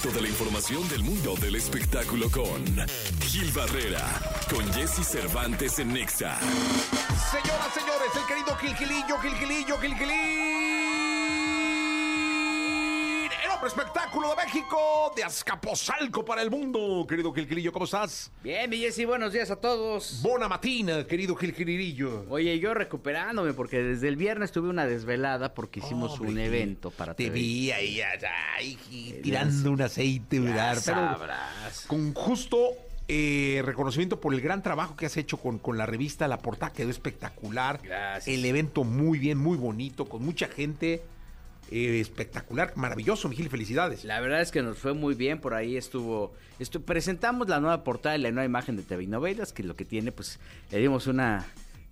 directo de la información del mundo del espectáculo con Gil Barrera, con Jesse Cervantes en Nexa. Señoras, señores, el querido Gilgilillo, Gilgilillo, Gilgilín. El hombre espectáculo de México, de Azcapotzalco para el mundo. Querido Gilgilillo, ¿cómo estás? Bien, mi Jessy, buenos días a todos. Bona matina, querido Gilgilillo. Oye, yo recuperándome porque desde el viernes tuve una desvelada porque hicimos Hombre, un evento para Te TV. vi ahí, Gil, tirando un aceite, ¿verdad? Sabrás. con justo eh, reconocimiento por el gran trabajo que has hecho con, con la revista. La portada quedó espectacular. Gracias. El evento muy bien, muy bonito, con mucha gente. Eh, espectacular, maravilloso, Miguel, felicidades. La verdad es que nos fue muy bien, por ahí estuvo, estu- presentamos la nueva portada y la nueva imagen de TV Novelas, que lo que tiene, pues, le dimos una,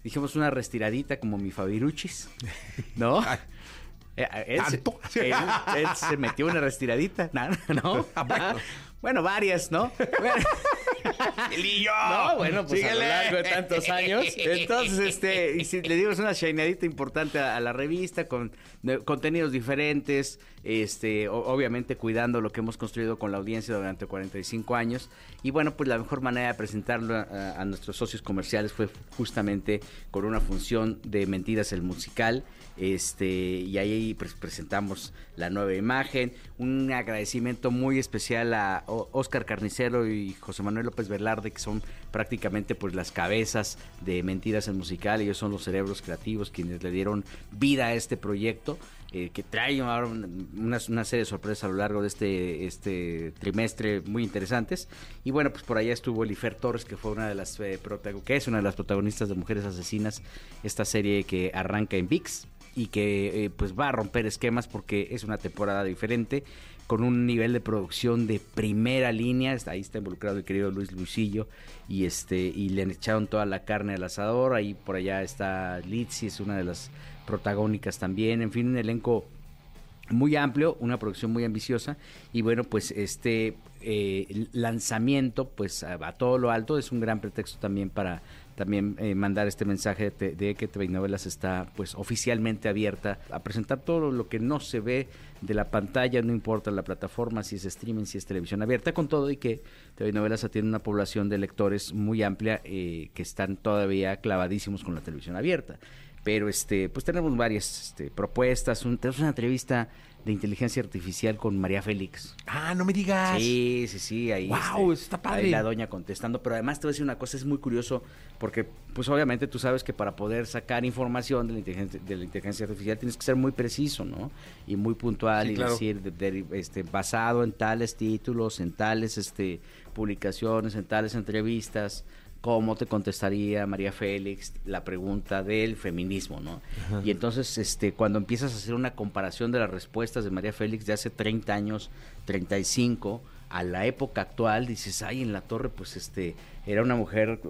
dijimos una restiradita como mi Fabiruchis, ¿no? Ay. Eh, él, él- él se metió una restiradita, ¿no? ¿no? Bueno. Bueno, varias, ¿no? No, bueno, pues a Síguele. lo largo de tantos años. Entonces, este, y si le dimos una shineadita importante a, a la revista con de- contenidos diferentes, este, o- obviamente cuidando lo que hemos construido con la audiencia durante 45 años. Y bueno, pues la mejor manera de presentarlo a, a nuestros socios comerciales fue justamente con una función de Mentiras el musical. Este, y ahí pues, presentamos la nueva imagen. Un agradecimiento muy especial a Oscar Carnicero y José Manuel López Velarde, que son prácticamente pues las cabezas de Mentiras el musical. Ellos son los cerebros creativos quienes le dieron vida a este proyecto. eh, que trae ahora un- una, una serie de sorpresas a lo largo de este, este trimestre muy interesantes. Y bueno, pues por allá estuvo Elifer Torres, que fue una de las eh, que es una de las protagonistas de Mujeres Asesinas, esta serie que arranca en VIX y que eh, pues va a romper esquemas porque es una temporada diferente con un nivel de producción de primera línea. Ahí está involucrado el querido Luis Luisillo y este y le echaron toda la carne al asador. Ahí por allá está Litsi es una de las protagónicas también. En fin un elenco muy amplio, una producción muy ambiciosa. Y bueno, pues este eh, lanzamiento pues a todo lo alto es un gran pretexto también para también eh, mandar este mensaje de, de que TV Novelas está pues oficialmente abierta a presentar todo lo que no se ve de la pantalla, no importa la plataforma, si es streaming, si es televisión abierta, con todo y que TV Novelas tiene una población de lectores muy amplia eh, que están todavía clavadísimos con la televisión abierta pero este pues tenemos varias este, propuestas un- tenemos una entrevista de inteligencia artificial con María Félix Ah, no me digas. sí sí sí ahí Guau, este, está padre. ahí la doña contestando pero además te voy a decir una cosa es muy curioso porque pues obviamente tú sabes que para poder sacar información de la inteligencia de la inteligencia artificial tienes que ser muy preciso no y muy puntual Sí, y claro. decir de- de- este basado en tales títulos en tales este publicaciones en tales entrevistas cómo te contestaría María Félix la pregunta del feminismo, ¿no? Y entonces, este, cuando empiezas a hacer una comparación de las respuestas de María Félix de hace 30 años, 35, a la época actual, dices, ay, en la torre, pues, este, era una mujer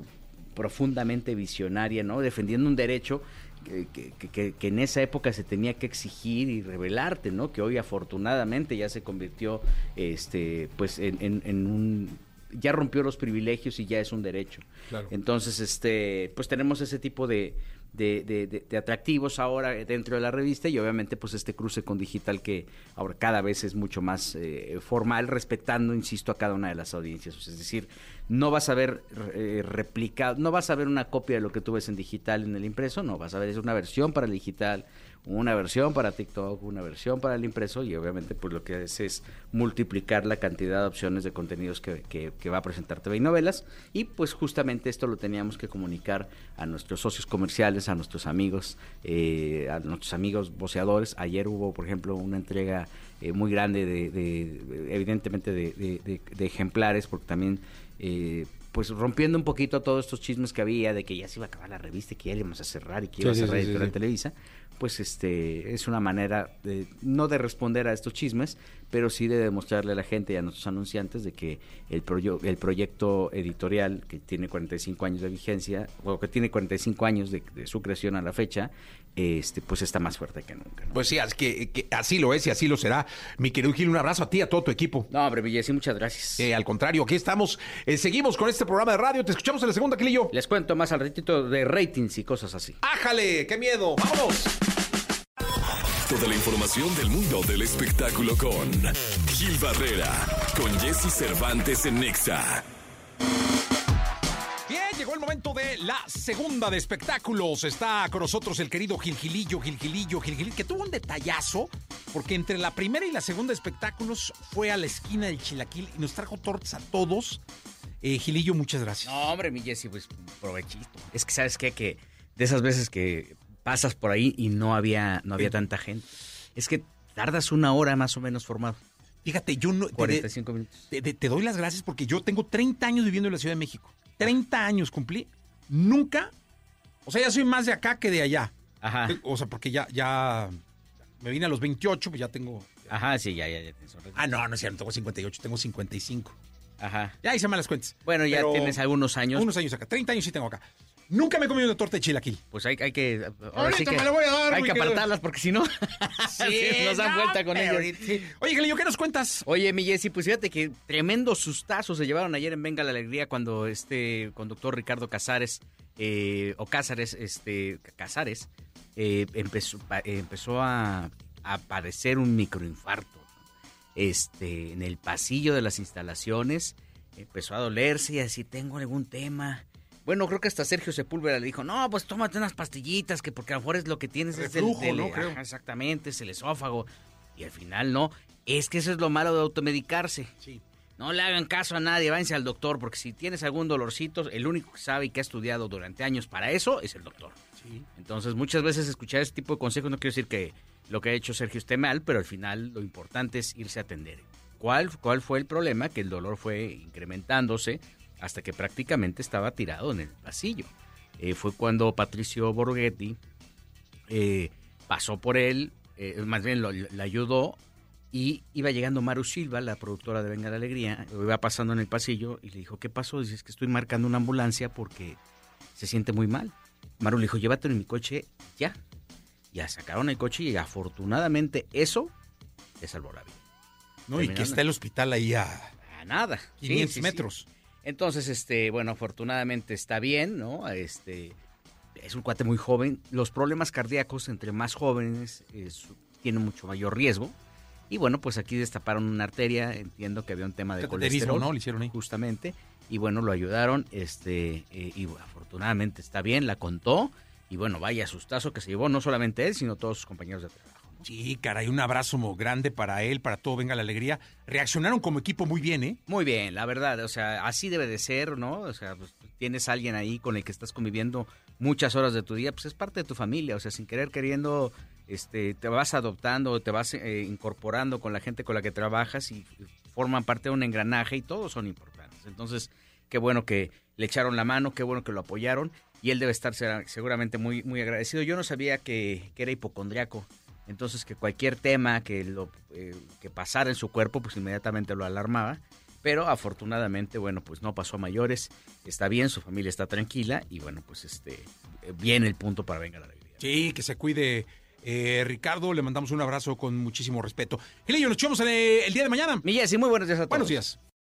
profundamente visionaria, ¿no? Defendiendo un derecho que, que- que- que en esa época se tenía que exigir y revelarte, ¿no? Que hoy afortunadamente ya se convirtió, este, pues, en, en- en un ya rompió los privilegios y ya es un derecho. Claro. Entonces, este, pues tenemos ese tipo de, de, de- atractivos ahora dentro de la revista y obviamente pues este cruce con digital que ahora cada vez es mucho más eh, formal, respetando, insisto, a cada una de las audiencias. O sea, es decir, no vas a ver eh, replicado, no vas a ver una copia de lo que tú ves en digital en el impreso, no, vas a ver es una versión para el digital, una versión para TikTok, una versión para el impreso y obviamente pues lo que hace es multiplicar la cantidad de opciones de contenidos que va a presentar TV y Novelas y pues justamente esto lo teníamos que comunicar a nuestros socios comerciales, a nuestros amigos, eh, a nuestros amigos voceadores. Ayer hubo por ejemplo una entrega eh, muy grande de, de- evidentemente de, de- de- de ejemplares porque también eh, pues rompiendo un poquito todos estos chismes que había de que ya se iba a acabar la revista y que ya le íbamos a cerrar y que iba Sí, a cerrar sí, sí, Editorial sí. Televisa, pues este es una manera de, no de responder a estos chismes, pero sí de demostrarle a la gente y a nuestros anunciantes de que el, proyo- el proyecto editorial que tiene 45 años de vigencia, o que tiene 45 años de, de su creación a la fecha, este pues está más fuerte que nunca. ¿no? Pues sí, es que, que así lo es y así lo será. Mi querido Gil, un abrazo a ti y a todo tu equipo. No, hombre, Villesi, muchas gracias. Eh, al contrario, aquí estamos. Eh, seguimos con este programa de radio. Te escuchamos en la segunda, Gilillo. Les cuento más al ratito de ratings y cosas así. ¡Ájale! ¡Qué miedo! ¡Vámonos! Resto de la información del mundo del espectáculo con Gil Barrera, con Jesse Cervantes en Nexa. Bien, llegó el momento de la segunda de espectáculos. Está con nosotros el querido Gilgilillo, Gilgilillo, Gilgilillo, que tuvo un detallazo, porque entre la primera y la segunda de espectáculos fue a la esquina del Chilaquil y nos trajo tortas a todos. Eh, Gilillo, muchas gracias. No, hombre, mi Jesse, pues provechito. Es que, ¿sabes qué? Que de esas veces que pasas por ahí y no había, no había tanta gente, es que tardas una hora más o menos formado. Fíjate, yo no. te- 45 minutos. Te, te- te doy las gracias porque yo tengo 30 años viviendo en la Ciudad de México. 30 años cumplí. Nunca. O sea, ya soy más de acá que de allá. Ajá. O sea, porque ya, ya me vine a los 28, pues ya tengo. Ajá, sí, ya, ya, ya. Ah, no, no es cierto, tengo 58, tengo 55. Ajá. Ya hice malas cuentas. Bueno, ya tienes algunos años. Unos años acá, 30 años sí tengo acá. Nunca me he comido una torta de chilaquil. Pues hay, hay que. ahora Ahorita sí que me la voy a dar, Hay que apartarlas porque si no. sí, nos dan no, vuelta con sí. Oye, Gelillo, ¿qué nos cuentas? Oye, mi Jessy, pues fíjate que tremendos sustazos se llevaron ayer en Venga la Alegría cuando este conductor Ricardo Casares, eh, o Cázares, este, Casares, eh, empezó, eh, empezó a, a padecer un microinfarto. Este, en el pasillo de las instalaciones, empezó a dolerse y así, tengo algún tema. Bueno, creo que hasta Sergio Sepúlveda le dijo, no, pues tómate unas pastillitas, que porque a lo mejor es lo que tienes es del- ¿no? Creo. ajá, exactamente, es el esófago. Y al final no. Es que eso es lo malo de automedicarse. Sí. No le hagan caso a nadie, váyanse al doctor, porque si tienes algún dolorcito, el único que sabe y que ha estudiado durante años para eso es el doctor. Sí. Entonces, muchas veces escuchar este tipo de consejos no quiero decir que lo que ha hecho Sergio esté mal, pero al final lo importante es irse a atender. ¿Cuál, cuál fue el problema? Que el dolor fue incrementándose hasta que prácticamente estaba tirado en el pasillo. Eh, fue cuando Patricio Borghetti eh, pasó por él, eh, más bien lo- le ayudó y iba llegando Maru Silva, la productora de Venga la Alegría, lo iba pasando en el pasillo y le dijo, ¿qué pasó? Dice, es que estoy marcando una ambulancia porque se siente muy mal. Maru le dijo, llévatelo en mi coche ya. Ya sacaron el coche y afortunadamente eso le salvó la vida. No, y que está el hospital ahí a A nada. Sí, 500 sí, sí. metros. Entonces, este, bueno, afortunadamente está bien, ¿no? Este, es un cuate muy joven. Los problemas cardíacos entre más jóvenes es- tienen mucho mayor riesgo. Y bueno, pues aquí destaparon una arteria, entiendo que había un tema de colesterol, ¿no? Le hicieron ahí. justamente. Y bueno, lo ayudaron, este, eh, y afortunadamente está bien, la contó. Y bueno, vaya sustazo que se llevó no solamente él, sino todos sus compañeros de trabajo. Sí, caray, un abrazo muy grande para él, para todo, venga la alegría. Reaccionaron como equipo muy bien, ¿eh? Muy bien, la verdad, o sea, así debe de ser, ¿no? O sea, pues, tienes a alguien ahí con el que estás conviviendo muchas horas de tu día, pues es parte de tu familia, o sea, sin querer queriendo, este, te vas adoptando, te vas eh, incorporando con la gente con la que trabajas y forman parte de un engranaje y todos son importantes. Entonces, qué bueno que le echaron la mano, qué bueno que lo apoyaron y él debe estar seguramente muy, muy agradecido. Yo no sabía que era hipocondriaco. Entonces que cualquier tema que lo eh, que pasara en su cuerpo, pues inmediatamente lo alarmaba. Pero afortunadamente, bueno, pues no pasó a mayores. Está bien, su familia está tranquila y bueno, pues este viene el punto para venga la alegría. Sí, que se cuide. eh, Ricardo, le mandamos un abrazo con muchísimo respeto. Gelillo, nos echamos el, el día de mañana. Mi Jessy, muy buenos días a todos. Buenos días.